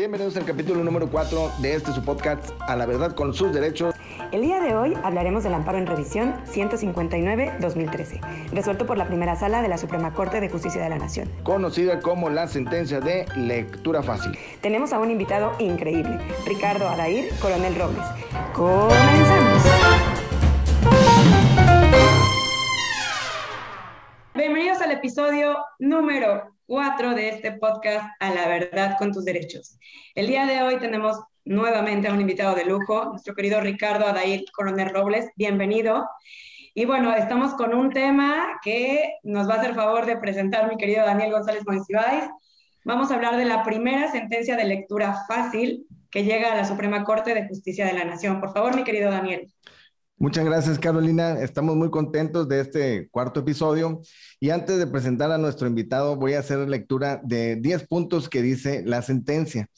Bienvenidos al capítulo número 4 de este su podcast A la verdad con sus derechos. El día de hoy hablaremos del amparo en revisión 159-2013, resuelto por la primera sala de la Suprema Corte de Justicia de la Nación. Conocida como la sentencia de lectura fácil. Tenemos a un invitado increíble, Ricardo Adair, Coronel Robles. Comenzamos. Episodio número 4 de este podcast A la verdad con tus derechos. El día de hoy tenemos nuevamente a un invitado de lujo, nuestro querido Ricardo Adair Coronel Robles. Bienvenido. Y bueno, estamos con un tema que nos va a hacer favor de presentar mi querido Daniel González Monsiváis. Vamos a hablar de la primera sentencia de lectura fácil que llega a la Suprema Corte de Justicia de la Nación. Por favor, mi querido Daniel. Muchas gracias, Carolina. Estamos muy contentos de este cuarto episodio. Y antes de presentar a nuestro invitado, voy a hacer lectura de 10 puntos que dice la sentencia.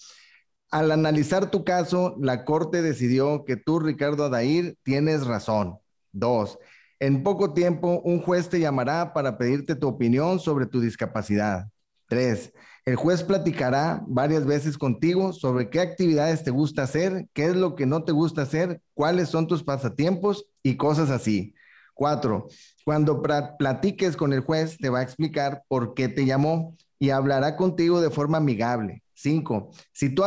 Al analizar tu caso, la Corte decidió que tú, Ricardo Adair, tienes razón. Dos, en poco tiempo, un juez te llamará para pedirte tu opinión sobre tu discapacidad. Tres, el juez platicará varias veces contigo sobre qué actividades te gusta hacer, qué es lo que no te gusta hacer, cuáles son tus pasatiempos y cosas así. Cuatro, cuando platiques con el juez, te va a explicar por qué te llamó y hablará contigo de forma amigable. Cinco, si tú,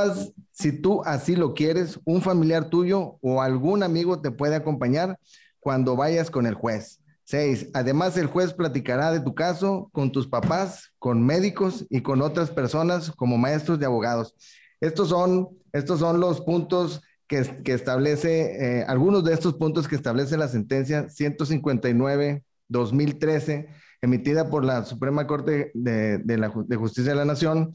si tú así lo quieres, un familiar tuyo o algún amigo te puede acompañar cuando vayas con el juez. Seis, además el juez platicará de tu caso con tus papás, con médicos y con otras personas como maestros de abogados. Estos son, estos son los puntos que, establece, eh, algunos de estos puntos que establece la sentencia 159-2013, emitida por la Suprema Corte de, de, Justicia de la Nación,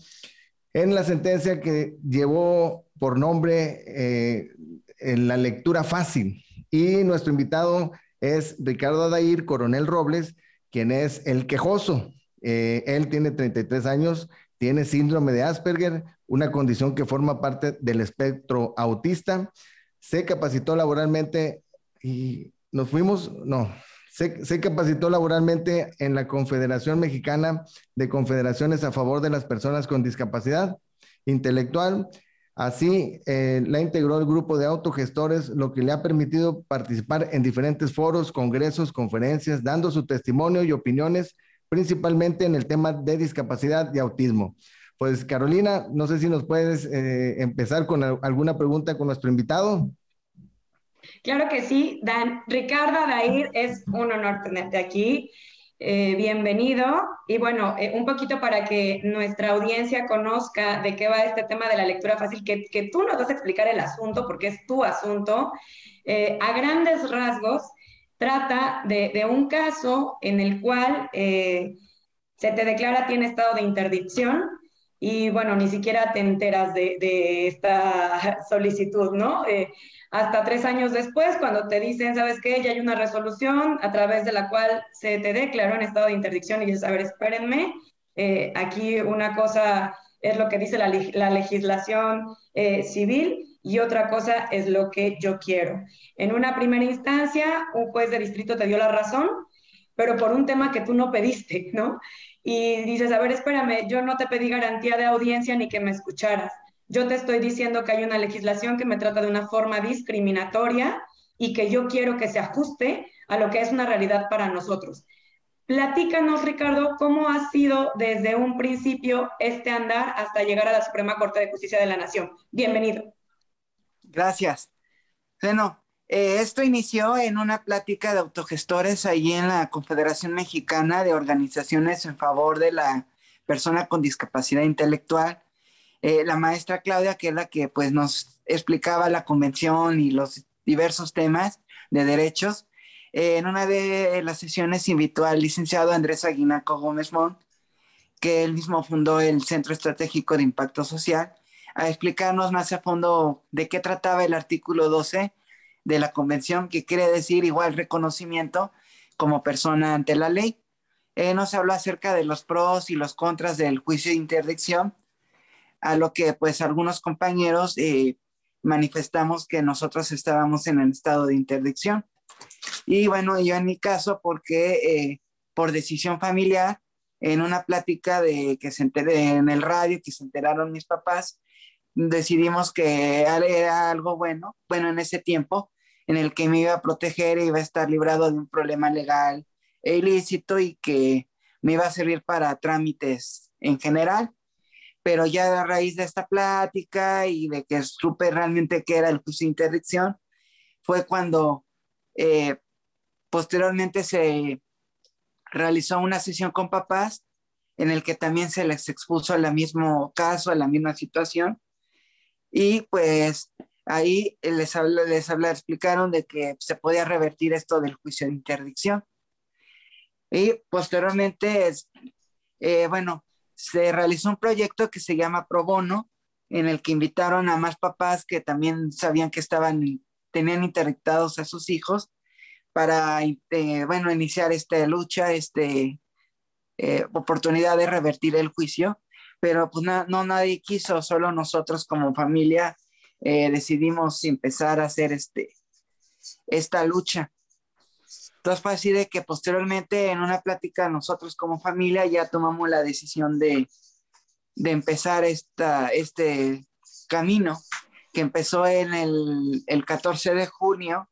en la sentencia que llevó por nombre eh, en la lectura fácil. Y nuestro invitado es Ricardo Adair Coronel Robles, quien es el quejoso. Eh, él tiene 33 años, tiene síndrome de Asperger, una condición que forma parte del espectro autista. Se capacitó laboralmente y nos fuimos, no, se, se, capacitó laboralmente en la Confederación Mexicana de Confederaciones a favor de las personas con discapacidad intelectual Así, eh, la integró el grupo de autogestores, lo que le ha permitido participar en diferentes foros, congresos, conferencias, dando su testimonio y opiniones, principalmente en el tema de discapacidad y autismo. Pues Carolina, no sé si nos puedes eh, empezar con alguna pregunta con nuestro invitado. Claro que sí, Dan. Ricardo Dair, es un honor tenerte aquí. Eh, bienvenido. Y bueno, eh, un poquito para que nuestra audiencia conozca de qué va este tema de la lectura fácil, que, que tú nos vas a explicar el asunto, porque es tu asunto. Eh, a grandes rasgos, trata de, de, un caso en el cual se te declara tiene estado de interdicción y bueno, ni siquiera te enteras de, de esta solicitud, ¿no? Hasta tres años después, cuando te dicen, ¿sabes qué? Ya hay una resolución a través de la cual se te declaró en estado de interdicción y dices, a ver, espérenme, eh, aquí una cosa es lo que dice la, la legislación eh, civil y otra cosa es lo que yo quiero. En una primera instancia, un juez de distrito te dio la razón, pero por un tema que tú no pediste, ¿no? Y dices, a ver, espérame, yo no te pedí garantía de audiencia ni que me escucharas yo te estoy diciendo que hay una legislación que me trata de una forma discriminatoria y que yo quiero que se ajuste a lo que es una realidad para nosotros. Platícanos, Ricardo, cómo ha sido desde un principio este andar hasta llegar a la Suprema Corte de Justicia de la Nación. Bienvenido. Gracias. Bueno, eh, esto inició en una plática de autogestores allí en la Confederación Mexicana de Organizaciones en favor de la persona con discapacidad intelectual eh, la maestra Claudia, que es la que pues nos explicaba la convención y los diversos temas de derechos. Eh, en una de las sesiones invitó al licenciado Andrés Aguinaco Gómez Montt, que él mismo fundó el Centro Estratégico de Impacto Social, a explicarnos más a fondo de qué trataba el artículo 12 de la convención, que quiere decir igual reconocimiento como persona ante la ley. Eh, nos habló acerca de los pros y los contras del juicio de interdicción a lo que pues algunos compañeros eh, manifestamos que nosotros estábamos en el estado de interdicción. Y bueno, yo en mi caso, porque eh, por decisión familiar, en una plática de que se enteré en el radio, que se enteraron mis papás, decidimos que era algo bueno, bueno en ese tiempo, en el que me iba a proteger y iba a estar librado de un problema legal e ilícito y que me iba a servir para trámites en general. Pero ya a raíz de esta plática y de que supe realmente qué era el juicio de interdicción, fue cuando eh, posteriormente se realizó una sesión con papás en el que también se les expuso al mismo caso, a la misma situación. Y pues ahí les, les explicaron de que se podía revertir esto del juicio de interdicción. Y posteriormente, eh, bueno, se realizó un proyecto que se llama Pro Bono, en el que invitaron a más papás que también sabían que estaban, tenían interdictados a sus hijos para, eh, bueno, iniciar esta lucha, este, eh, oportunidad de revertir el juicio, pero pues no, nadie quiso, solo nosotros como familia eh, decidimos empezar a hacer este, esta lucha. Entonces fue así de que posteriormente en una plática nosotros como familia ya tomamos la decisión de, de empezar esta, este camino que empezó en el, el 14 de junio,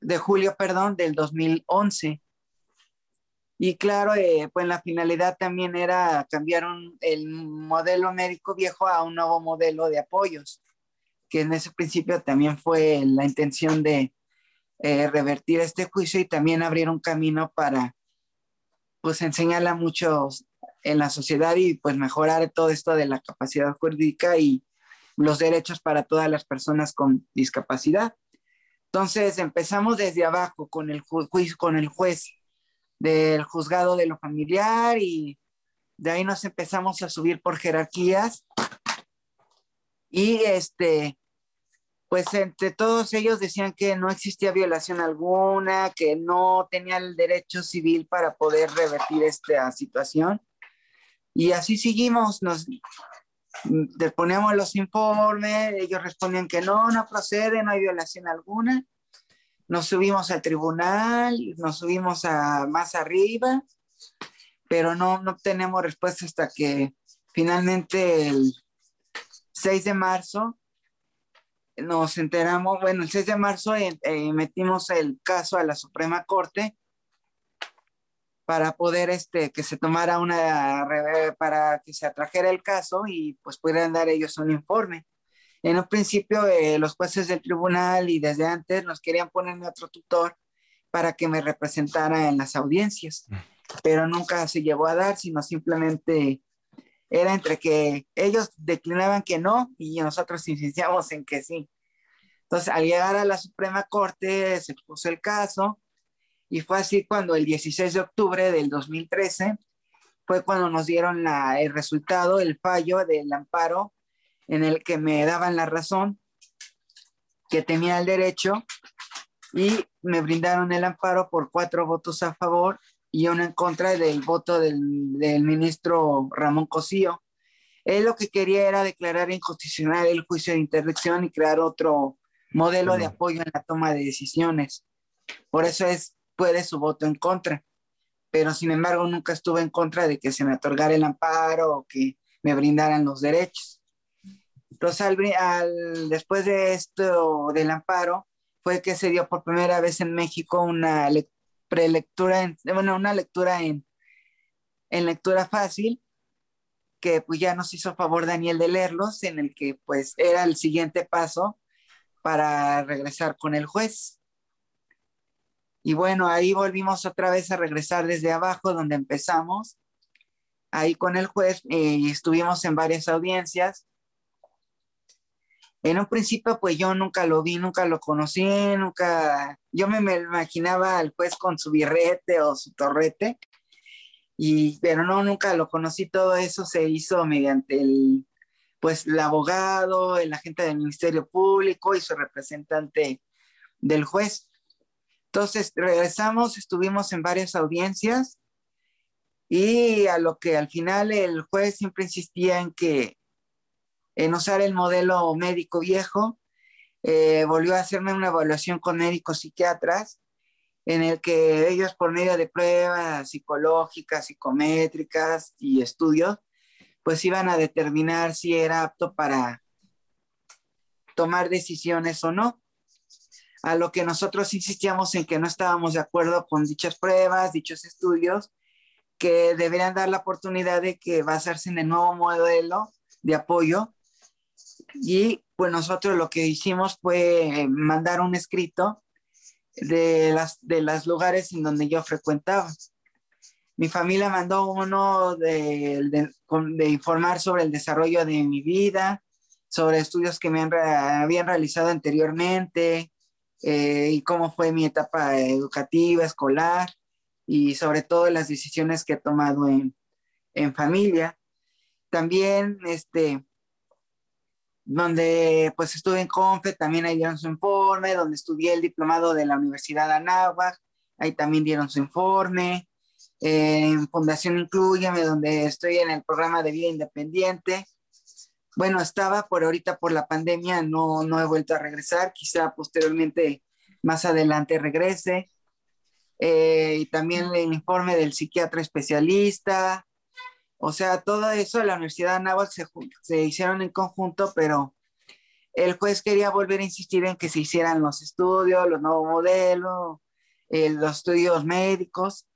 de julio, perdón, del 2011 y claro, eh, pues la finalidad también era cambiar el modelo médico viejo a un nuevo modelo de apoyos, que en ese principio también fue la intención de eh, revertir este juicio y también abrir un camino para pues enseñarle a muchos en la sociedad y pues mejorar todo esto de la capacidad jurídica y los derechos para todas las personas con discapacidad. Entonces empezamos desde abajo con el juicio, con el juez del juzgado de lo familiar y de ahí nos empezamos a subir por jerarquías y este pues entre todos ellos decían que no existía violación alguna, que no tenía el derecho civil para poder revertir esta situación. Y así seguimos, nos poníamos los informes, ellos respondían que no, no procede, no hay violación alguna nos subimos al tribunal, nos subimos a más arriba, pero no, no obtenemos respuesta hasta que finalmente el 6 de marzo nos enteramos, bueno, el 6 de marzo eh, eh, metimos el caso a la Suprema Corte para poder este, que se tomara una, para que se atrajera el caso y pues pudieran dar ellos un informe. En un principio, eh, los jueces del tribunal y desde antes nos querían ponerme otro tutor para que me representara en las audiencias, mm. pero nunca se llegó a dar, sino simplemente era entre que ellos declinaban que no y nosotros insistíamos en que sí. Entonces, al llegar a la Suprema Corte, se puso el caso y fue así cuando el 16 de octubre del 2013 fue cuando nos dieron el resultado, el fallo del amparo en el que me daban la razón, que tenía el derecho y me brindaron el amparo por cuatro votos a favor y uno en contra del voto del, ministro Ramón Cosío. Él lo que quería era declarar inconstitucional el juicio de interdicción y crear otro modelo de apoyo en la toma de decisiones. Por eso es, puede su voto en contra. Pero sin embargo, nunca estuve en contra de que se me otorgara el amparo o que me brindaran los derechos. Entonces, después de esto del amparo, fue que se dio por primera vez en México una prelectura, bueno, una lectura en, en lectura fácil, que pues ya nos hizo favor Daniel de leerlos, en el que pues era el siguiente paso para regresar con el juez. Y bueno, ahí volvimos otra vez a regresar desde abajo, donde empezamos, ahí con el juez, eh, estuvimos en varias audiencias, en un principio pues yo nunca lo vi, nunca lo conocí, nunca, yo me, imaginaba al juez con su birrete o su torrete, y, pero no, nunca lo conocí, todo eso se hizo mediante el, pues el abogado, el agente del Ministerio Público y su representante del juez. Entonces regresamos, estuvimos en varias audiencias y a lo que al final el juez siempre insistía en que en usar el modelo médico viejo. Eh, volvió a hacerme una evaluación con médicos psiquiatras en el que ellos por medio de pruebas psicológicas, psicométricas y estudios, pues iban a determinar si era apto para tomar decisiones o no. A lo que nosotros insistíamos en que no estábamos de acuerdo con dichas pruebas, dichos estudios, que deberían dar la oportunidad de que basarse en el nuevo modelo de apoyo. Y pues nosotros lo que hicimos fue mandar un escrito de las de los lugares en donde yo frecuentaba. Mi familia mandó uno de, de, informar sobre el desarrollo de mi vida, sobre estudios que me habían realizado anteriormente eh, y cómo fue mi etapa educativa, escolar y sobre todo las decisiones que he tomado en, en familia. También, este, donde pues estuve en CONFE, también ahí dieron su informe, donde estudié el diplomado de la Universidad de Anáhuac, ahí también dieron su informe. en Fundación Incluyeme, donde estoy en el programa de vida independiente. Bueno, estaba por ahorita por la pandemia, no, no he vuelto a regresar, quizá posteriormente más adelante regrese. Eh, y también el informe del psiquiatra especialista, o sea, todo eso de la Universidad de Anáhuac se, se hicieron en conjunto, pero el juez quería volver a insistir en que se hicieran los estudios, los nuevos modelos, eh, los estudios médicos,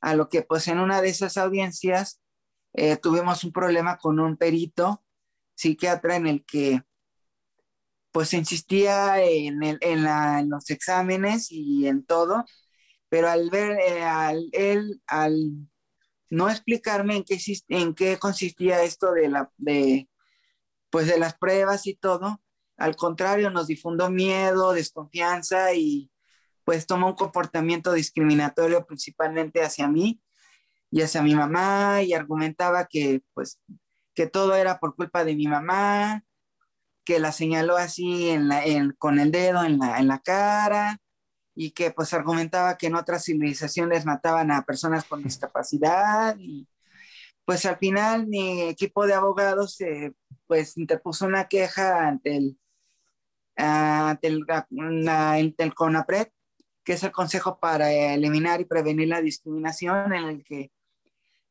a lo que pues en una de esas audiencias eh, tuvimos un problema con un perito psiquiatra en el que pues insistía en, el, en, la, en los exámenes y en todo, pero al ver, eh, al, él, al no explicarme en qué, en consistía esto de, la, de, pues de las pruebas y todo. Al contrario, nos difundió miedo, desconfianza y pues tomó un comportamiento discriminatorio principalmente hacia mí y hacia mi mamá y argumentaba que pues que todo era por culpa de mi mamá, que la señaló así en la, con el dedo en en la cara, y que pues argumentaba que en otras civilizaciones mataban a personas con discapacidad y pues al final mi equipo de abogados eh, pues interpuso una queja ante el, ante el, el CONAPRED, que es el Consejo para Eliminar y Prevenir la Discriminación, en el que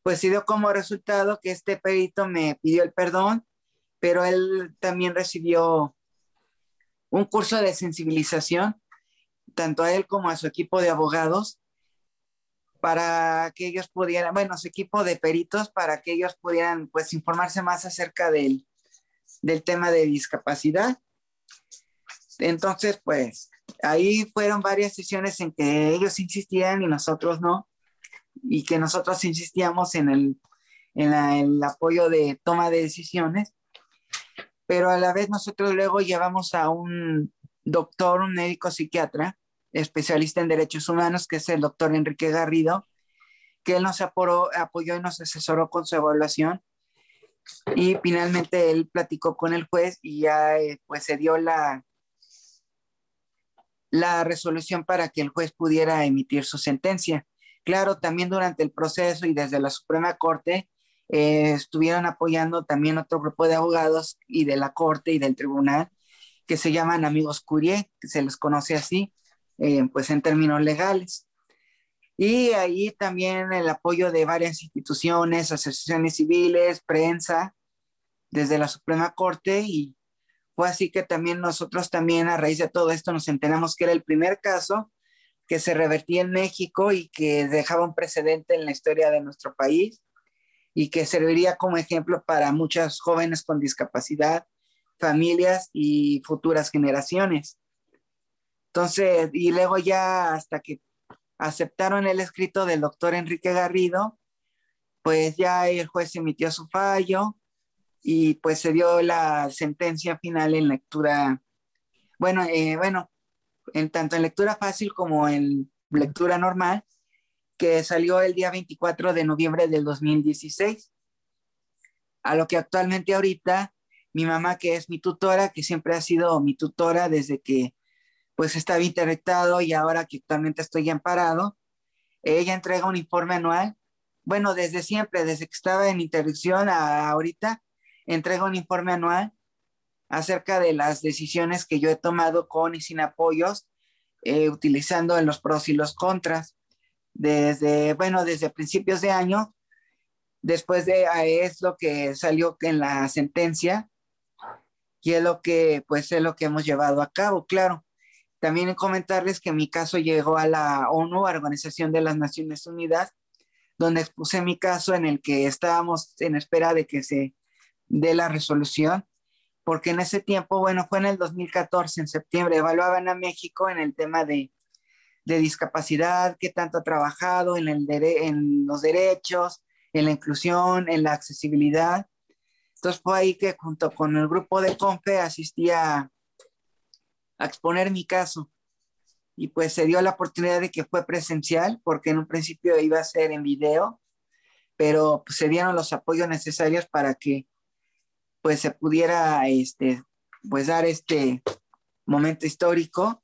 pues se dio como resultado que este perito me pidió el perdón, pero él también recibió un curso de sensibilización tanto a él como a su equipo de abogados para que ellos pudieran, bueno, su equipo de peritos para que ellos pudieran pues informarse más acerca del, del tema de discapacidad. Entonces, pues ahí fueron varias sesiones en que ellos insistían y nosotros no, y que nosotros insistíamos en el, en el apoyo de toma de decisiones, pero a la vez nosotros luego llevamos a un doctor, un médico psiquiatra, especialista en derechos humanos, que es el doctor Enrique Garrido, que él nos apoyó y nos asesoró con su evaluación. Y finalmente él platicó con el juez y ya eh, pues se dio la, la resolución para que el juez pudiera emitir su sentencia. Claro, también durante el proceso y desde la Suprema Corte eh, estuvieron apoyando también otro grupo de abogados y de la Corte y del Tribunal que se llaman amigos Curie, que se les conoce así, eh, pues en términos legales. Y ahí también el apoyo de varias instituciones, asociaciones civiles, prensa, desde la Suprema Corte y fue así que también nosotros también a raíz de todo esto nos enteramos que era el primer caso que se revertía en México y que dejaba un precedente en la historia de nuestro país y que serviría como ejemplo para muchas jóvenes con discapacidad, familias y futuras generaciones. Entonces, y luego ya hasta que aceptaron el escrito del doctor Enrique Garrido, pues ya el juez emitió su fallo y pues se dio la sentencia final en lectura, bueno, eh, bueno, en tanto en lectura fácil como en lectura normal, que salió el día 24 de noviembre del 2016. A lo que actualmente ahorita mi mamá, que es mi tutora, que siempre ha sido mi tutora desde que pues estaba interdictado y ahora que actualmente estoy amparado, ella entrega un informe anual. Bueno, desde siempre, desde que estaba en interdicción a ahorita, entrega un informe anual acerca de las decisiones que yo he tomado con y sin apoyos, eh, utilizando los pros y los contras. Desde, bueno, desde principios de año, después de es lo que salió en la sentencia y es lo que pues es lo que hemos llevado a cabo, claro. También comentarles que mi caso llegó a la ONU, Organización de las Naciones Unidas, donde expuse mi caso en el que estábamos en espera de que se dé la resolución, porque en ese tiempo, bueno, fue en el 2014, en septiembre, evaluaban a México en el tema de, de discapacidad, qué tanto ha trabajado en, el en los derechos, en la inclusión, en la accesibilidad. Entonces fue ahí que junto con el grupo de CONFE asistía a exponer mi caso. Y pues se dio la oportunidad de que fue presencial, porque en un principio iba a ser en video, pero pues, se dieron los apoyos necesarios para que pues se pudiera este, pues dar este momento histórico.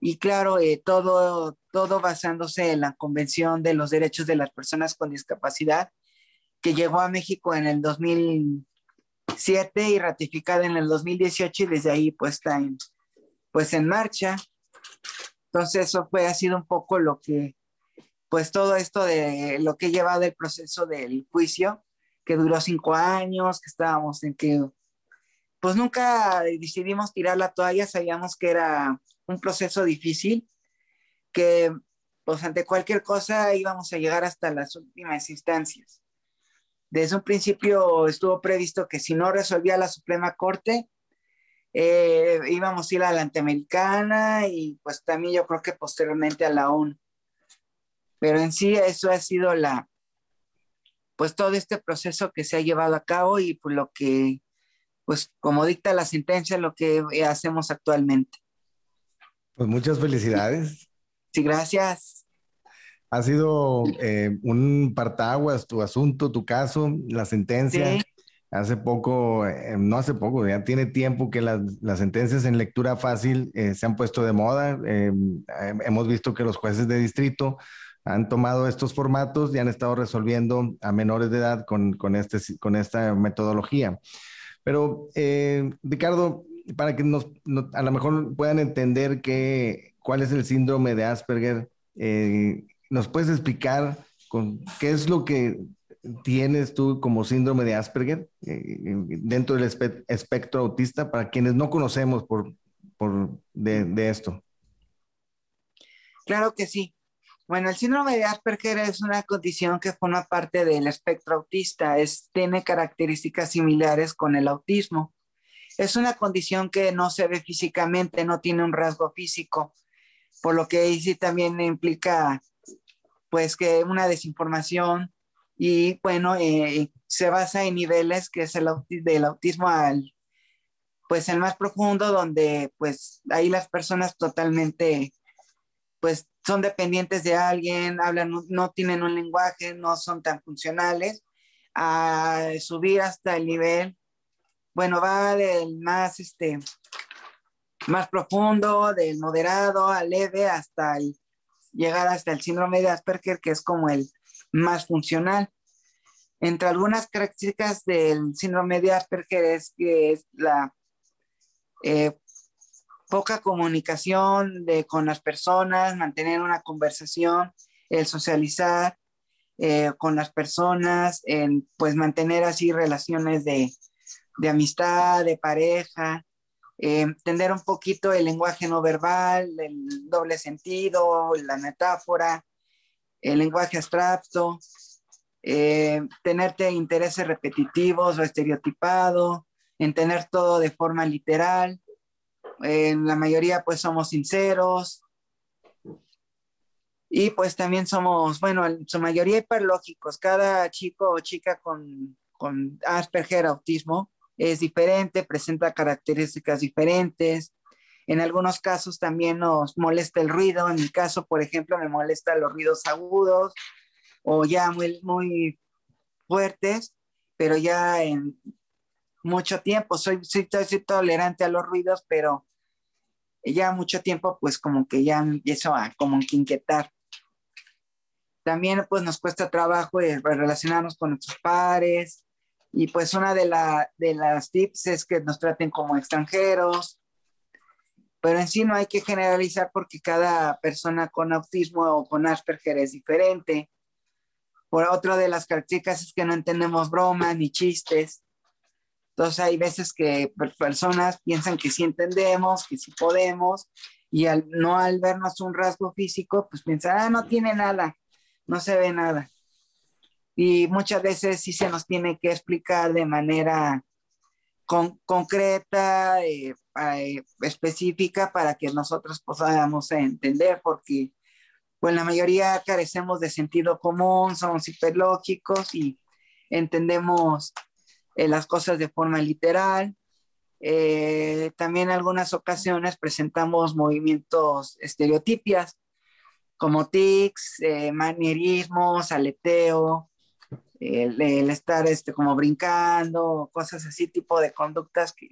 Y claro, eh, todo, todo basándose en la Convención de los Derechos de las Personas con Discapacidad, que llegó a México en el 2007 y ratificada en el 2018 y desde ahí pues está en, pues en marcha. Entonces eso fue, ha sido un poco lo que, pues todo esto de lo que he llevado el proceso del juicio, que duró cinco años, que estábamos en que, pues nunca decidimos tirar la toalla, sabíamos que era un proceso difícil, que pues ante cualquier cosa íbamos a llegar hasta las últimas instancias. Desde un principio estuvo previsto que si no resolvía la Suprema Corte, eh, íbamos a ir a la Anteamericana y pues también yo creo que posteriormente a la ONU. Pero en sí eso ha sido la, pues todo este proceso que se ha llevado a cabo y pues lo que, pues como dicta la sentencia, lo que hacemos actualmente. Pues muchas felicidades. Sí, gracias. Ha sido eh, un partaguas tu asunto, tu caso, la sentencia. Hace poco, eh, no hace poco, ya tiene tiempo que las, sentencias en lectura fácil eh, se han puesto de moda. Hemos visto que los jueces de distrito han tomado estos formatos y han estado resolviendo a menores de edad con, con, este, con esta metodología. Pero, Ricardo, para que nos, a lo mejor puedan entender que, cuál es el síndrome de Asperger, ¿nos puedes explicar qué es lo que tienes tú como síndrome de Asperger eh, dentro del espectro autista para quienes no conocemos por, por de, esto? Claro que sí. Bueno, el síndrome de Asperger es una condición que forma parte del espectro autista, es, tiene características similares con el autismo. Es una condición que no se ve físicamente, no tiene un rasgo físico, por lo que sí también implica pues que una desinformación, y bueno, eh, se basa en niveles que es el del autismo al, pues el más profundo, donde pues ahí las personas totalmente, pues son dependientes de alguien, hablan, no tienen un lenguaje, no son tan funcionales, a subir hasta el nivel, bueno, va del más, este, más profundo, del moderado al leve, hasta el, llegar hasta el síndrome de Asperger, que es como el más funcional. Entre algunas características del síndrome de Asperger es que es la eh, poca comunicación de, con las personas, mantener una conversación, el socializar eh, con las personas, pues mantener así relaciones de, de amistad, de pareja, eh, entender un poquito el lenguaje no verbal, el doble sentido, la metáfora, el lenguaje abstracto, eh, tenerte intereses repetitivos o estereotipado, en tener todo de forma literal. En la mayoría pues somos sinceros. Y pues también somos, bueno, en su mayoría hiperlógicos. Cada chico o chica con, con Asperger, autismo, es diferente, presenta características diferentes. En algunos casos también nos molesta el ruido. En mi caso, por ejemplo, me molesta los ruidos agudos o ya muy, muy fuertes, pero ya en mucho tiempo. Soy, soy, soy tolerante a los ruidos, pero ya mucho tiempo, pues como que ya empiezo a como que inquietar. También pues nos cuesta trabajo eh, relacionarnos con nuestros pares y pues una de, la, de las tips es que nos traten como extranjeros, pero en sí no hay que generalizar porque cada persona con autismo o con Asperger es diferente. Por otro de las características es que no entendemos bromas ni chistes. Entonces hay veces que personas piensan que sí entendemos, que sí podemos, y al no al vernos un rasgo físico, pues piensan, ah, no tiene nada, no se ve nada. Y muchas veces sí se nos tiene que explicar de manera con, concreta, eh, eh, específica, para que nosotros podamos entender, porque pues la mayoría carecemos de sentido común, somos hiperlógicos y entendemos eh, las cosas de forma literal. También en algunas ocasiones presentamos movimientos estereotipias como tics, manierismos, aleteo, el, estar este, como brincando, cosas así, tipo de conductas que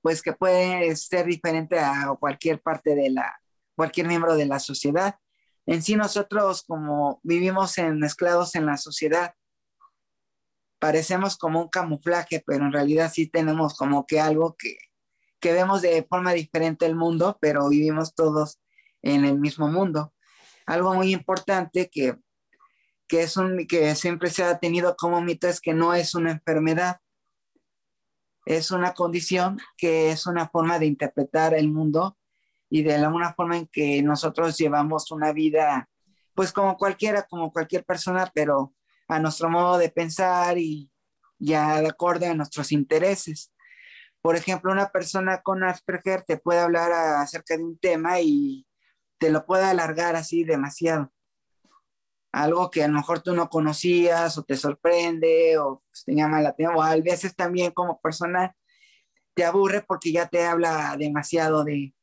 pues que pueden ser diferente a cualquier parte de la, cualquier miembro de la sociedad. En sí nosotros como vivimos en, mezclados en la sociedad, parecemos como un camuflaje, pero en realidad sí tenemos como que algo que, que vemos de forma diferente el mundo, pero vivimos todos en el mismo mundo. Algo muy importante que, que, es un, que siempre se ha tenido como mito es que no es una enfermedad, es una condición que es una forma de interpretar el mundo y de alguna forma en que nosotros llevamos una vida, pues como cualquiera, como cualquier persona, pero a nuestro modo de pensar y ya de acuerdo a nuestros intereses. Por ejemplo, una persona con Asperger te puede hablar acerca de un tema y te lo puede alargar así demasiado. Algo que a lo mejor tú no conocías o te sorprende o pues, te llama la atención o a veces también como persona te aburre porque ya te habla demasiado de,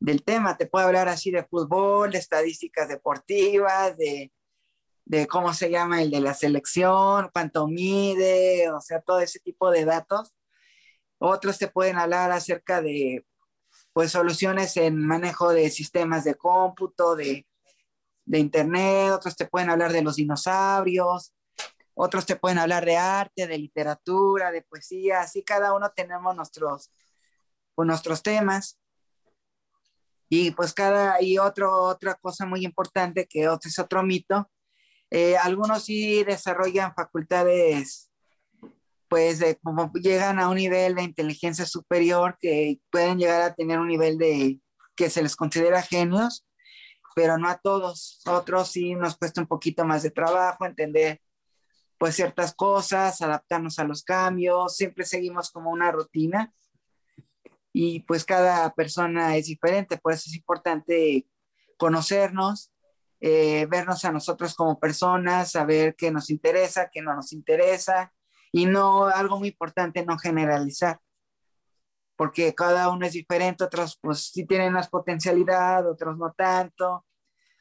del tema. Te puede hablar así de fútbol, de estadísticas deportivas, de, de cómo se llama el de la selección, cuánto mide, o sea, todo ese tipo de datos. Otros te pueden hablar acerca de pues soluciones en manejo de sistemas de cómputo, de, de internet, otros te pueden hablar de los dinosaurios, otros te pueden hablar de arte, de literatura, de poesía, así cada uno tenemos nuestros, pues, nuestros temas. Y pues cada, y otro, otra cosa muy importante que otro, es otro mito, eh, algunos sí desarrollan facultades, pues como llegan a un nivel de inteligencia superior que pueden llegar a tener un nivel de que se les considera genios, pero no a todos. Otros sí nos cuesta un poquito más de trabajo entender pues ciertas cosas, adaptarnos a los cambios, siempre seguimos como una rutina y pues cada persona es diferente, por eso es importante conocernos eh, vernos a nosotros como personas, saber qué nos interesa, qué no nos interesa, y no, algo muy importante, no generalizar, porque cada uno es diferente, otros pues sí tienen más potencialidad, otros no tanto,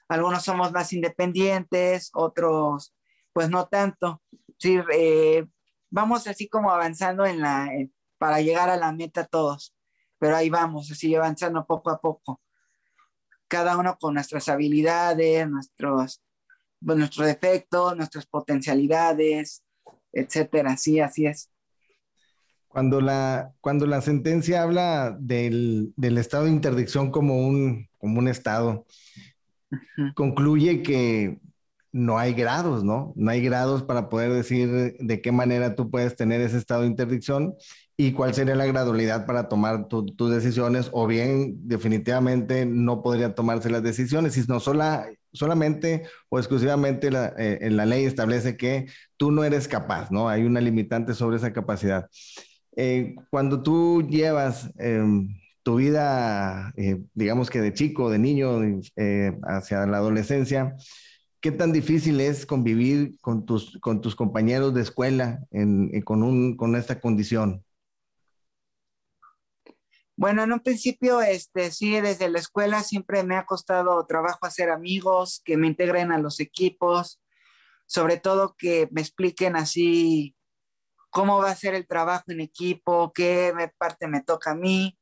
algunos somos más independientes, otros pues no tanto. Sí, eh, vamos así como avanzando en la, para llegar a la meta todos, pero ahí vamos, así avanzando poco a poco cada uno con nuestras habilidades, nuestros, pues, nuestros defectos, nuestras potencialidades, etcétera. Sí, así es. Cuando la, cuando la sentencia habla del, estado de interdicción como un, como un estado, concluye que no hay grados, ¿no? No hay grados para poder decir de qué manera tú puedes tener ese estado de interdicción y cuál sería la gradualidad para tomar tus decisiones o bien definitivamente no podrían tomarse las decisiones, sino sola, solamente o exclusivamente la, eh, en la ley establece que tú no eres capaz, ¿no? Hay una limitante sobre esa capacidad. Eh, cuando tú llevas em, tu vida, eh, digamos que de chico, de niño, hacia la adolescencia, ¿qué tan difícil es convivir con tus, compañeros de escuela con, un, con esta condición? Bueno, en un principio, este, sí, desde la escuela siempre me ha costado trabajo hacer amigos, que me integren a los equipos, sobre todo que me expliquen así cómo va a ser el trabajo en equipo, qué parte me toca a mí.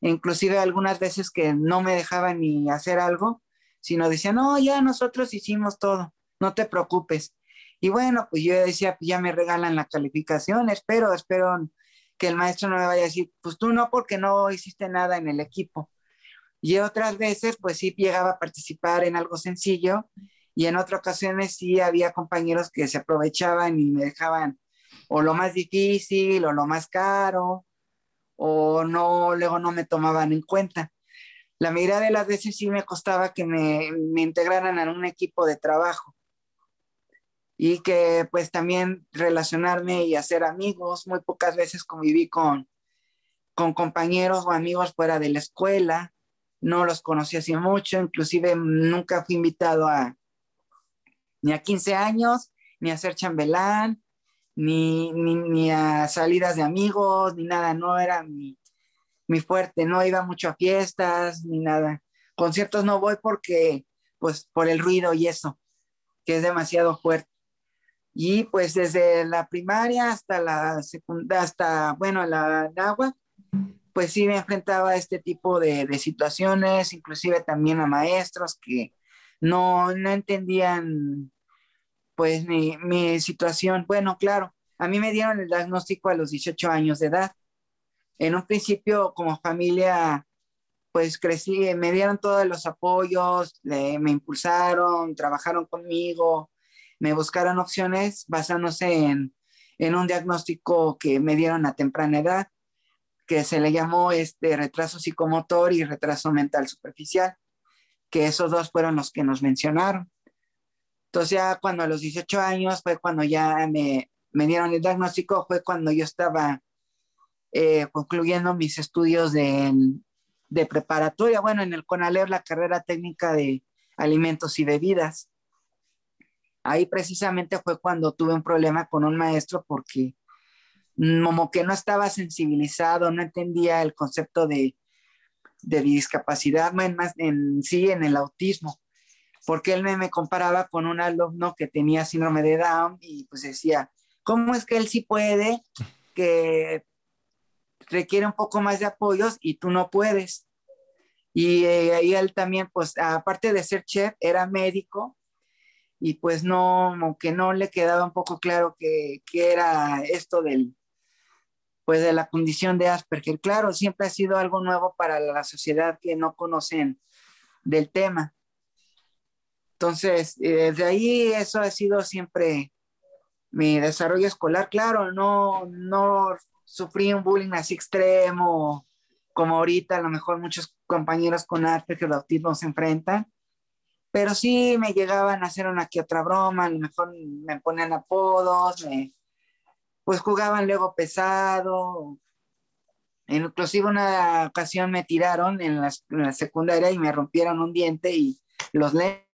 Inclusive algunas veces que no me dejaban ni hacer algo, sino decían, no, ya nosotros hicimos todo, no te preocupes. Y bueno, pues yo decía, ya me regalan la calificación, espero, espero que el maestro no me vaya a decir, pues tú no, porque no hiciste nada en el equipo. Y otras veces, pues sí llegaba a participar en algo sencillo y en otras ocasiones sí había compañeros que se aprovechaban y me dejaban o lo más difícil o lo más caro o no, luego no me tomaban en cuenta. La mayoría de las veces sí me costaba que me, me integraran en un equipo de trabajo y que pues también relacionarme y hacer amigos. Muy pocas veces conviví con, con compañeros o amigos fuera de la escuela, no los conocí así mucho, inclusive nunca fui invitado a ni a 15 años, ni a ser chambelán, ni, ni, a salidas de amigos, ni nada, no era mi, mi fuerte, no iba mucho a fiestas, ni nada. Conciertos no voy porque, pues, por el ruido y eso, que es demasiado fuerte. Y pues desde la primaria hasta la secundaria, hasta, bueno, la agua, pues sí me enfrentaba a este tipo de, de, situaciones, inclusive también a maestros que no, no entendían pues mi, situación. Bueno, claro, a mí me dieron el diagnóstico a los 18 años de edad. En un principio, como familia, pues crecí, me dieron todos los apoyos, me impulsaron, trabajaron conmigo, me buscaron opciones basándose en, en, un diagnóstico que me dieron a temprana edad, que se le llamó este retraso psicomotor y retraso mental superficial, que esos dos fueron los que nos mencionaron. Entonces ya cuando a los 18 años fue cuando ya me, me dieron el diagnóstico, fue cuando yo estaba eh, concluyendo mis estudios de, de, preparatoria, bueno, en el CONALER, la carrera técnica de alimentos y bebidas. Ahí precisamente fue cuando tuve un problema con un maestro porque como que no estaba sensibilizado, no entendía el concepto de, de discapacidad, más en sí en el autismo, porque él me, me comparaba con un alumno que tenía síndrome de Down y pues decía, ¿cómo es que él sí puede, que requiere un poco más de apoyos y tú no puedes. Y eh, él también, pues aparte de ser chef, era médico y pues no, que no le quedaba un poco claro que, que, era esto del, pues de la condición de Asperger. Claro, siempre ha sido algo nuevo para la sociedad que no conocen del tema. Entonces, eh, desde ahí eso ha sido siempre mi desarrollo escolar. Claro, no, no sufrí un bullying así extremo, como ahorita a lo mejor muchos compañeros con Asperger o autismo se enfrentan, pero sí me llegaban a hacer una que otra broma, a lo mejor me ponían apodos, pues jugaban luego pesado. Inclusive una ocasión me tiraron en la, en la secundaria y me rompieron un diente y los le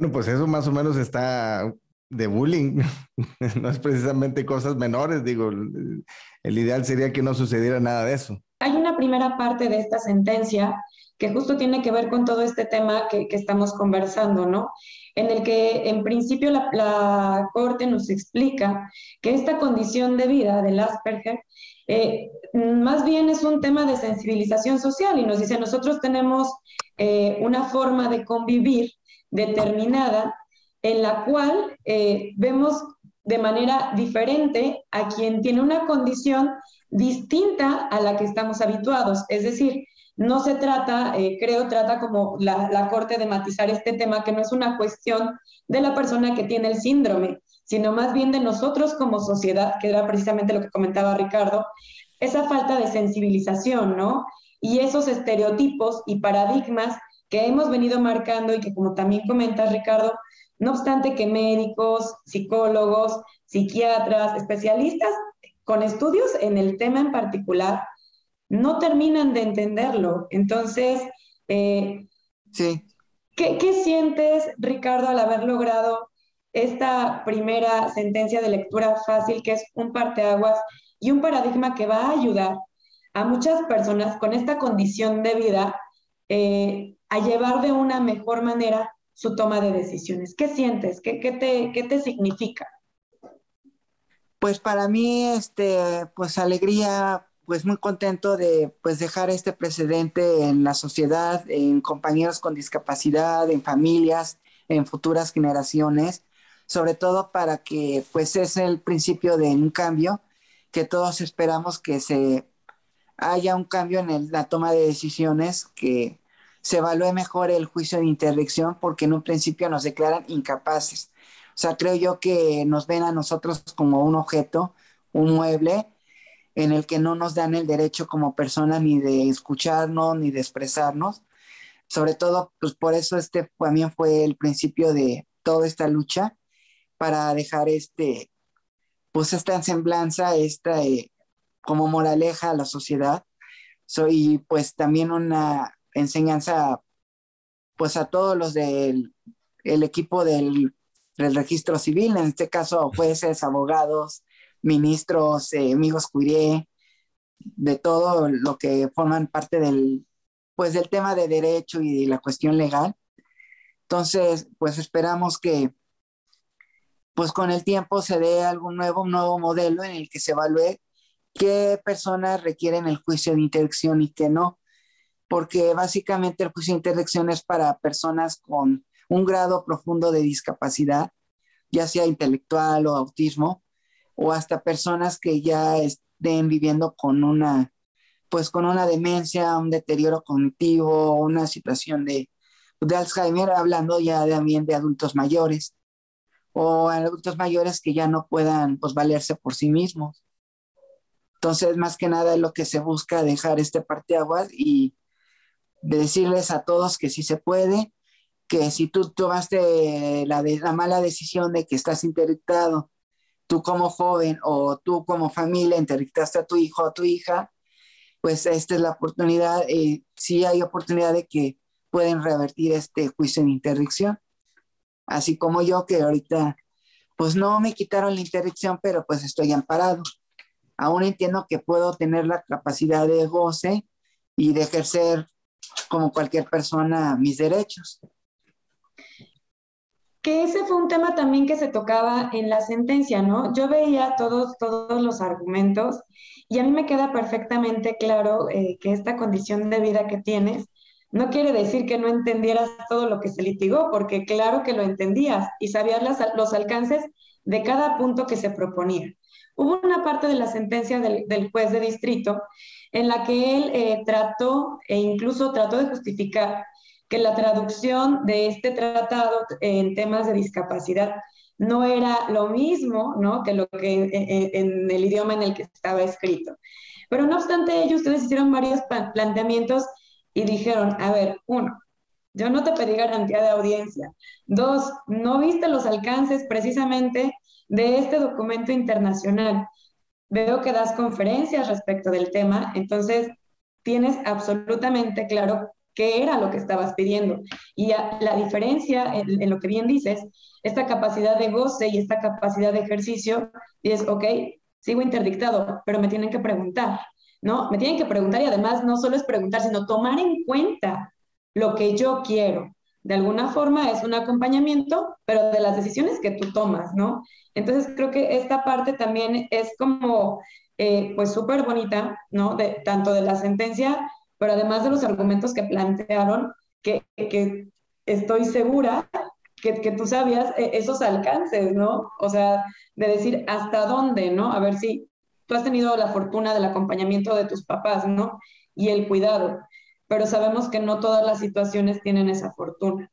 Bueno, pues eso más o menos está de bullying, no es precisamente cosas menores, digo, el ideal sería que no sucediera nada de eso. Hay una primera parte de esta sentencia que justo tiene que ver con todo este tema que, estamos conversando, ¿no? En el que en principio la, la, Corte nos explica que esta condición de vida del Asperger eh, más bien es un tema de sensibilización social y nos dice, nosotros tenemos eh, una forma de convivir determinada en la cual eh, vemos de manera diferente a quien tiene una condición distinta a la que estamos habituados. Es decir, no se trata, eh, creo, trata como la, la, Corte de matizar este tema, que no es una cuestión de la persona que tiene el síndrome, sino más bien de nosotros como sociedad, que era precisamente lo que comentaba Ricardo, esa falta de sensibilización, ¿no? Y esos estereotipos y paradigmas que hemos venido marcando y que como también comentas, Ricardo, no obstante que médicos, psicólogos, psiquiatras, especialistas con estudios en el tema en particular, no terminan de entenderlo. Entonces, eh, sí. ¿qué, ¿qué, sientes, Ricardo, al haber logrado esta primera sentencia de lectura fácil, que es un parteaguas y un paradigma que va a ayudar a muchas personas con esta condición de vida eh, a llevar de una mejor manera su toma de decisiones. ¿Qué sientes? ¿Qué, qué, te, qué te significa? Pues para mí, este, pues alegría, pues muy contento de pues dejar este precedente en la sociedad, en compañeros con discapacidad, en familias, en futuras generaciones, sobre todo para que pues es el principio de un cambio que todos esperamos que se haya un cambio en la toma de decisiones que se evalúe mejor el juicio de interdicción porque en un principio nos declaran incapaces. O sea, creo yo que nos ven a nosotros como un objeto, un mueble, en el que no nos dan el derecho como persona ni de escucharnos ni de expresarnos. Sobre todo, pues por eso este también fue el principio de toda esta lucha para dejar este, pues esta semblanza, esta eh, como moraleja a la sociedad. Soy pues también una enseñanza pues a todos los del el equipo del, registro civil, en este caso jueces, abogados, ministros, eh, amigos curie, de todo lo que forman parte del pues del tema de derecho y la cuestión legal. Entonces, pues esperamos que pues con el tiempo se dé algún nuevo, un nuevo modelo en el que se evalúe qué personas requieren el juicio de interdicción y qué no porque básicamente el juicio de interdicción es para personas con un grado profundo de discapacidad, ya sea intelectual o autismo, o hasta personas que ya estén viviendo con una, pues con una demencia, un deterioro cognitivo, una situación de, de Alzheimer, hablando ya también de adultos mayores, o adultos mayores que ya no puedan pues valerse por sí mismos. Entonces, más que nada es lo que se busca dejar este parteaguas y de decirles a todos que sí se puede, que si tú tomaste la, la mala decisión de que estás interdictado, tú como joven o tú como familia interdictaste a tu hijo o a tu hija, pues esta es la oportunidad, eh, sí hay oportunidad de que pueden revertir este juicio de interdicción. Así como yo que ahorita, pues no me quitaron la interdicción, pero pues estoy amparado. Aún entiendo que puedo tener la capacidad de goce y de ejercer como cualquier persona mis derechos. Que ese fue un tema también que se tocaba en la sentencia, ¿no? Yo veía todos, todos los argumentos y a mí me queda perfectamente claro eh, que esta condición de vida que tienes no quiere decir que no entendieras todo lo que se litigó, porque claro que lo entendías y sabías los alcances de cada punto que se proponía. Hubo una parte de la sentencia del, del juez de distrito en la que él eh, trató e incluso trató de justificar que la traducción de este tratado en temas de discapacidad no era lo mismo ¿no? que lo que en, el idioma en el que estaba escrito. Pero no obstante ello, ustedes hicieron varios planteamientos y dijeron, a ver, uno, yo no te pedí garantía de audiencia. Dos, no viste los alcances precisamente de este documento internacional veo que das conferencias respecto del tema, entonces tienes absolutamente claro qué era lo que estabas pidiendo. Y la diferencia en, lo que bien dices, esta capacidad de goce y esta capacidad de ejercicio, es, ok, sigo interdictado, pero me tienen que preguntar, ¿no? Me tienen que preguntar y además no solo es preguntar, sino tomar en cuenta lo que yo quiero. De alguna forma es un acompañamiento, pero de las decisiones que tú tomas, ¿no? Entonces creo que esta parte también es como, eh, pues súper bonita, ¿no? De, tanto de la sentencia, pero además de los argumentos que plantearon, que, que estoy segura que, que, tú sabías eh, esos alcances, ¿no? O sea, de decir hasta dónde, ¿no? A ver si tú has tenido la fortuna del acompañamiento de tus papás, ¿no? Y el cuidado, pero sabemos que no todas las situaciones tienen esa fortuna.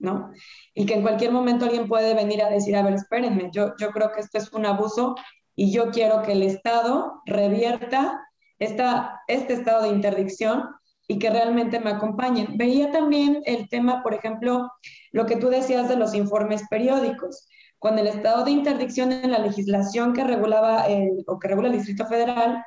¿no? Y que en cualquier momento alguien puede venir a decir, a ver, espérenme, yo, yo creo que esto es un abuso y yo quiero que el Estado revierta esta, este estado de interdicción y que realmente me acompañen. Veía también el tema, por ejemplo, lo que tú decías de los informes periódicos. Con el estado de interdicción en la legislación que regulaba el, o que regula el Distrito Federal,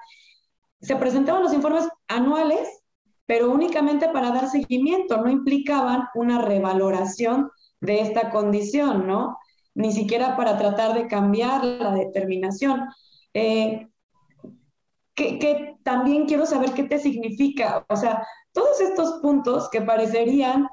se presentaban los informes anuales pero únicamente para dar seguimiento, no implicaban una revaloración de esta condición, ¿no? Ni siquiera para tratar de cambiar la determinación. Eh, que, también quiero saber qué te significa, o sea, todos estos puntos que parecerían,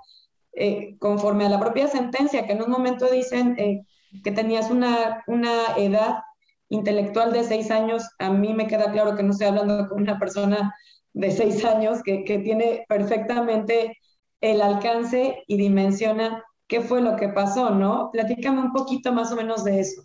eh, conforme a la propia sentencia, que en un momento dicen eh, que tenías una, una edad intelectual de seis años, a mí me queda claro que no estoy hablando con una persona de seis años que, tiene perfectamente el alcance y dimensiona qué fue lo que pasó, ¿no? Platícame un poquito más o menos de eso.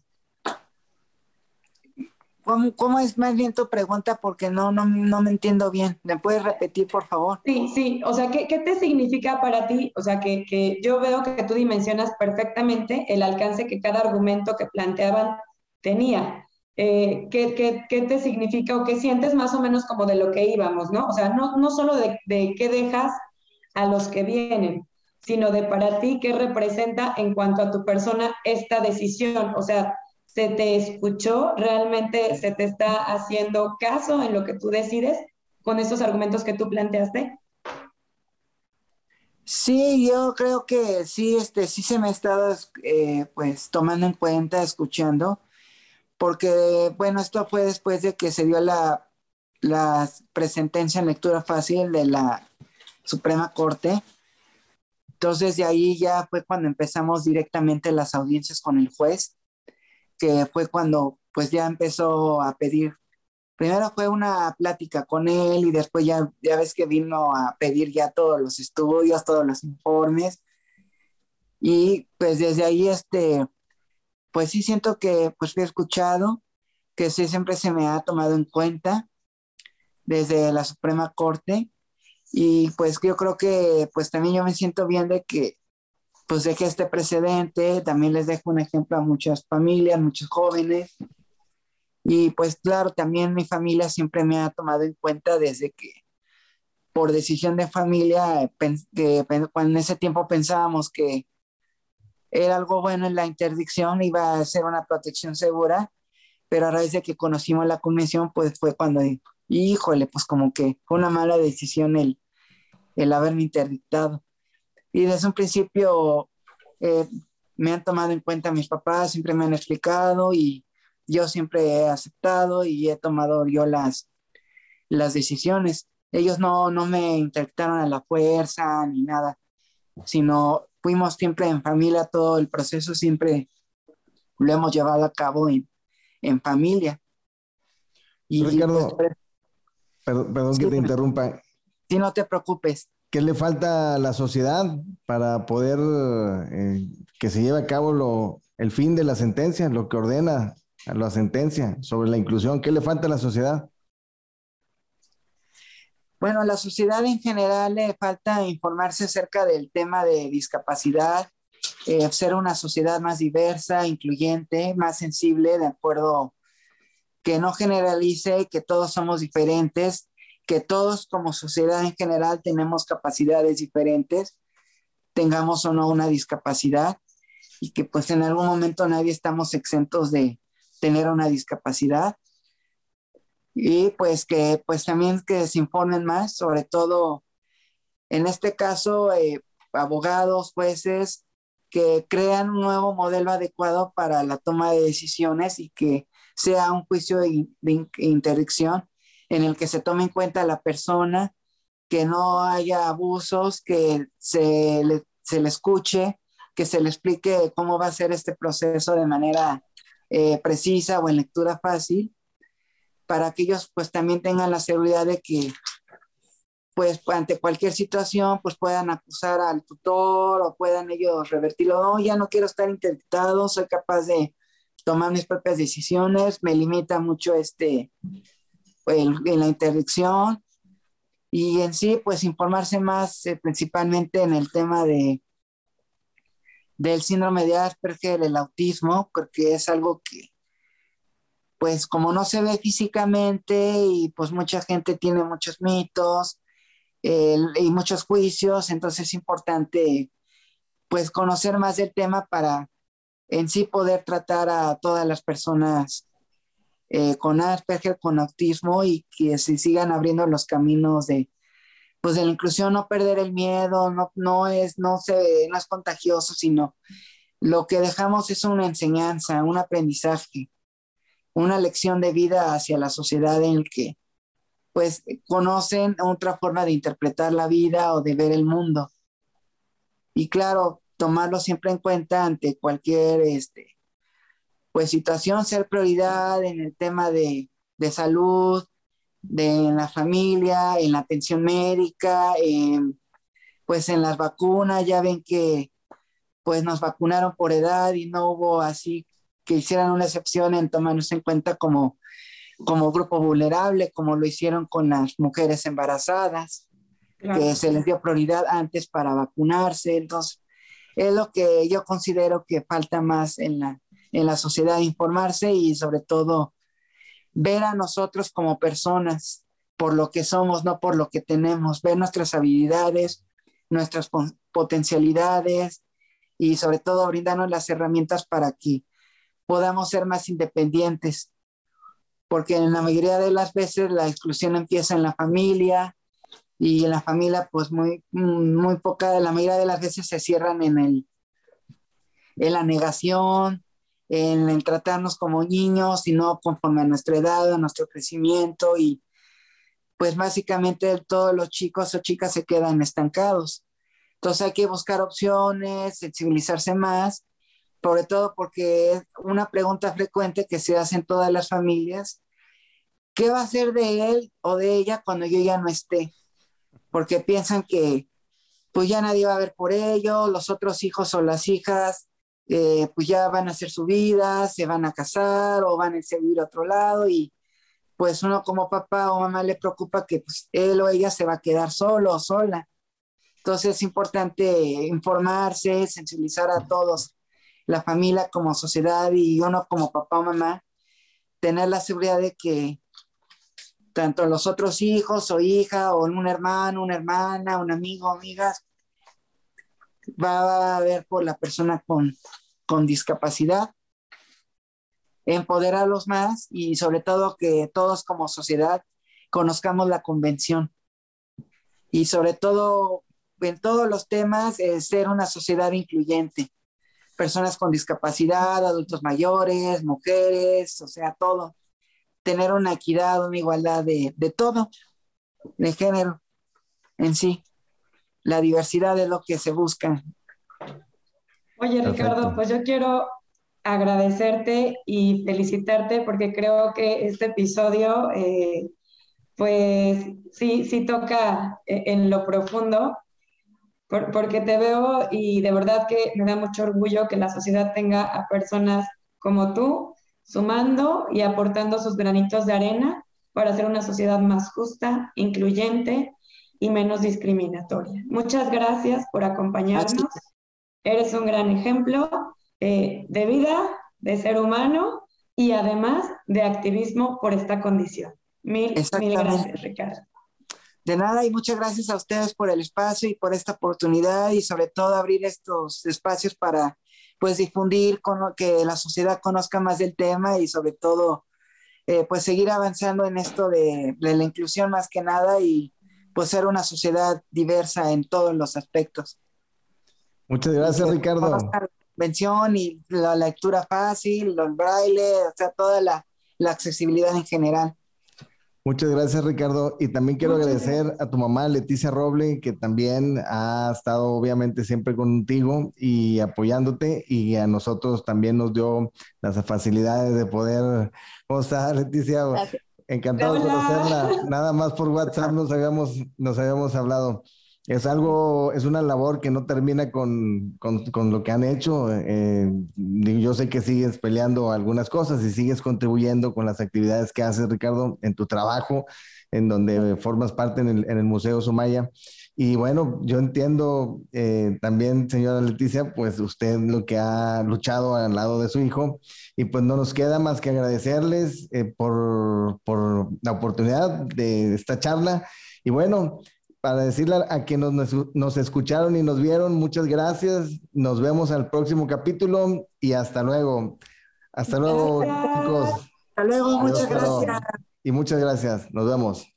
¿Cómo, es más bien tu pregunta? Porque no, no, no me entiendo bien. ¿Me puedes repetir, por favor? Sí, sí. O sea, ¿qué, qué te significa para ti? O sea, que, que, yo veo que tú dimensionas perfectamente el alcance que cada argumento que planteaban tenía. Eh, ¿qué, qué, qué, te significa o qué sientes más o menos como de lo que íbamos, ¿no? O sea, no, no solo de, de qué dejas a los que vienen, sino de para ti qué representa en cuanto a tu persona esta decisión. O sea, se te escuchó, realmente se te está haciendo caso en lo que tú decides con esos argumentos que tú planteaste. Sí, yo creo que sí, este, sí se me ha estado eh, pues tomando en cuenta, escuchando, porque bueno, esto fue después de que se dio la, la presentencia en lectura fácil de la Suprema Corte. Entonces de ahí ya fue cuando empezamos directamente las audiencias con el juez que fue cuando pues ya empezó a pedir, primero fue una plática con él y después ya, ya ves que vino a pedir ya todos los estudios, todos los informes. Y pues desde ahí, este, pues sí siento que pues fui escuchado, que sí siempre se me ha tomado en cuenta desde la Suprema Corte. Y pues yo creo que pues también yo me siento bien de que pues dejé este precedente, también les dejo un ejemplo a muchas familias, muchos jóvenes. Y pues claro, también mi familia siempre me ha tomado en cuenta desde que por decisión de familia, que cuando en ese tiempo pensábamos que era algo bueno en la interdicción, iba a ser una protección segura, pero a raíz de que conocimos la convención, pues fue cuando, híjole, pues como que fue una mala decisión el, el haberme interdictado. Y desde un principio eh, me han tomado en cuenta mis papás, siempre me han explicado y yo siempre he aceptado y he tomado yo las, las decisiones. Ellos no, no me interdictaron a la fuerza ni nada, sino fuimos siempre en familia, todo el proceso siempre lo hemos llevado a cabo en, en familia. Y Ricardo, pues, perdón, que te interrumpa. Sí, no te preocupes. ¿Qué le falta a la sociedad para poder eh, que se lleve a cabo lo, el fin de la sentencia, lo que ordena la sentencia sobre la inclusión? ¿Qué le falta a la sociedad? Bueno, a la sociedad en general le falta informarse acerca del tema de discapacidad, eh, ser una sociedad más diversa, incluyente, más sensible, de acuerdo, que no generalice, que todos somos diferentes que todos como sociedad en general tenemos capacidades diferentes, tengamos o no una discapacidad y que pues en algún momento nadie estamos exentos de tener una discapacidad y pues que pues también que se informen más, sobre todo en este caso eh, abogados, jueces, que crean un nuevo modelo adecuado para la toma de decisiones y que sea un juicio de, de interdicción en el que se tome en cuenta a la persona, que no haya abusos, que se le, se le escuche, que se le explique cómo va a ser este proceso de manera eh, precisa o en lectura fácil, para que ellos pues también tengan la seguridad de que pues ante cualquier situación pues puedan acusar al tutor o puedan ellos revertirlo, no, ya no quiero estar interdictado, soy capaz de tomar mis propias decisiones, me limita mucho este en, la interdicción y en sí, pues informarse más eh, principalmente en el tema de del síndrome de Asperger, el autismo, porque es algo que, pues como no se ve físicamente y pues mucha gente tiene muchos mitos y muchos juicios, entonces es importante pues conocer más del tema para en sí poder tratar a todas las personas eh, con Asperger, con autismo y que se sigan abriendo los caminos de, pues de la inclusión, no perder el miedo, no, no, es, no, se, no es contagioso, sino lo que dejamos es una enseñanza, un aprendizaje, una lección de vida hacia la sociedad en el que pues conocen otra forma de interpretar la vida o de ver el mundo. Y claro, tomarlo siempre en cuenta ante cualquier este, pues situación ser prioridad en el tema de, de salud, de la familia, en la atención médica, pues en las vacunas, ya ven que pues nos vacunaron por edad y no hubo así que hicieran una excepción en tomarnos en cuenta como como grupo vulnerable, como lo hicieron con las mujeres embarazadas, que se les dio prioridad antes para vacunarse. Entonces, es lo que yo considero que falta más en la, en la sociedad, informarse y sobre todo ver a nosotros como personas por lo que somos, no por lo que tenemos, ver nuestras habilidades, nuestras potencialidades y sobre todo brindarnos las herramientas para que podamos ser más independientes, porque en la mayoría de las veces la exclusión empieza en la familia y en la familia pues muy, muy poca, la mayoría de las veces se cierran en, el, en la negación, en el tratarnos como niños y no conforme a nuestra edad, a nuestro crecimiento y pues básicamente todos los chicos o chicas se quedan estancados. Entonces hay que buscar opciones, sensibilizarse más, sobre todo porque es una pregunta frecuente que se hace en todas las familias, ¿qué va a ser de él o de ella cuando yo ya no esté? Porque piensan que pues ya nadie va a ver por ello, los otros hijos o las hijas eh, pues ya van a hacer su vida, se van a casar o van a seguir a otro lado y pues uno como papá o mamá le preocupa que pues, él o ella se va a quedar solo o sola. Entonces es importante informarse, sensibilizar a todos, la familia como sociedad y uno como papá o mamá, tener la seguridad de que tanto los otros hijos o hija o un hermano, una hermana, un amigo, amigas, va a ver por la persona con, con discapacidad, empoderarlos más y sobre todo que todos como sociedad conozcamos la convención. Y sobre todo en todos los temas ser una sociedad incluyente, personas con discapacidad, adultos mayores, mujeres, o sea, todo, tener una equidad, una igualdad de, de todo, de género en sí. La diversidad es lo que se busca. Oye, Ricardo, pues yo quiero agradecerte y felicitarte porque creo que este episodio, eh, pues sí, sí toca eh, en lo profundo, porque te veo y de verdad que me da mucho orgullo que la sociedad tenga a personas como tú sumando y aportando sus granitos de arena para hacer una sociedad más justa, incluyente y menos discriminatoria. Muchas gracias por acompañarnos. Eres un gran ejemplo eh, de vida, de ser humano y además de activismo por esta condición. Mil, mil gracias, Ricardo. De nada y muchas gracias a ustedes por el espacio y por esta oportunidad y sobre todo abrir estos espacios para pues difundir con que la sociedad conozca más del tema y sobre todo eh, pues seguir avanzando en esto de, de la inclusión más que nada y pues ser una sociedad diversa en todos los aspectos. Muchas gracias, Ricardo. La convención y la lectura fácil, los braille, o sea, toda la, la accesibilidad en general. Muchas gracias, Ricardo. Y también quiero agradecer a tu mamá, Leticia Roble, que también ha estado obviamente siempre contigo y apoyándote. Y a nosotros también nos dio las facilidades de poder. ¿Cómo estás, Leticia? Gracias. Encantado de conocerla. Nada más por WhatsApp nos habíamos, nos habíamos hablado. Es algo, es una labor que no termina con, con, con lo que han hecho. Eh, yo sé que sigues peleando algunas cosas y sigues contribuyendo con las actividades que haces, Ricardo, en tu trabajo, en donde formas parte en el, en el Museo Sumaya. Y bueno, yo entiendo eh, también, señora Leticia, pues usted lo que ha luchado al lado de su hijo y pues no nos queda más que agradecerles eh, por, por, la oportunidad de esta charla. Y bueno, para decirle a quienes nos, nos escucharon y nos vieron, muchas gracias. Nos vemos al próximo capítulo y hasta luego. Hasta luego, chicos. Hasta luego, muchas gracias. Y muchas gracias. Nos vemos.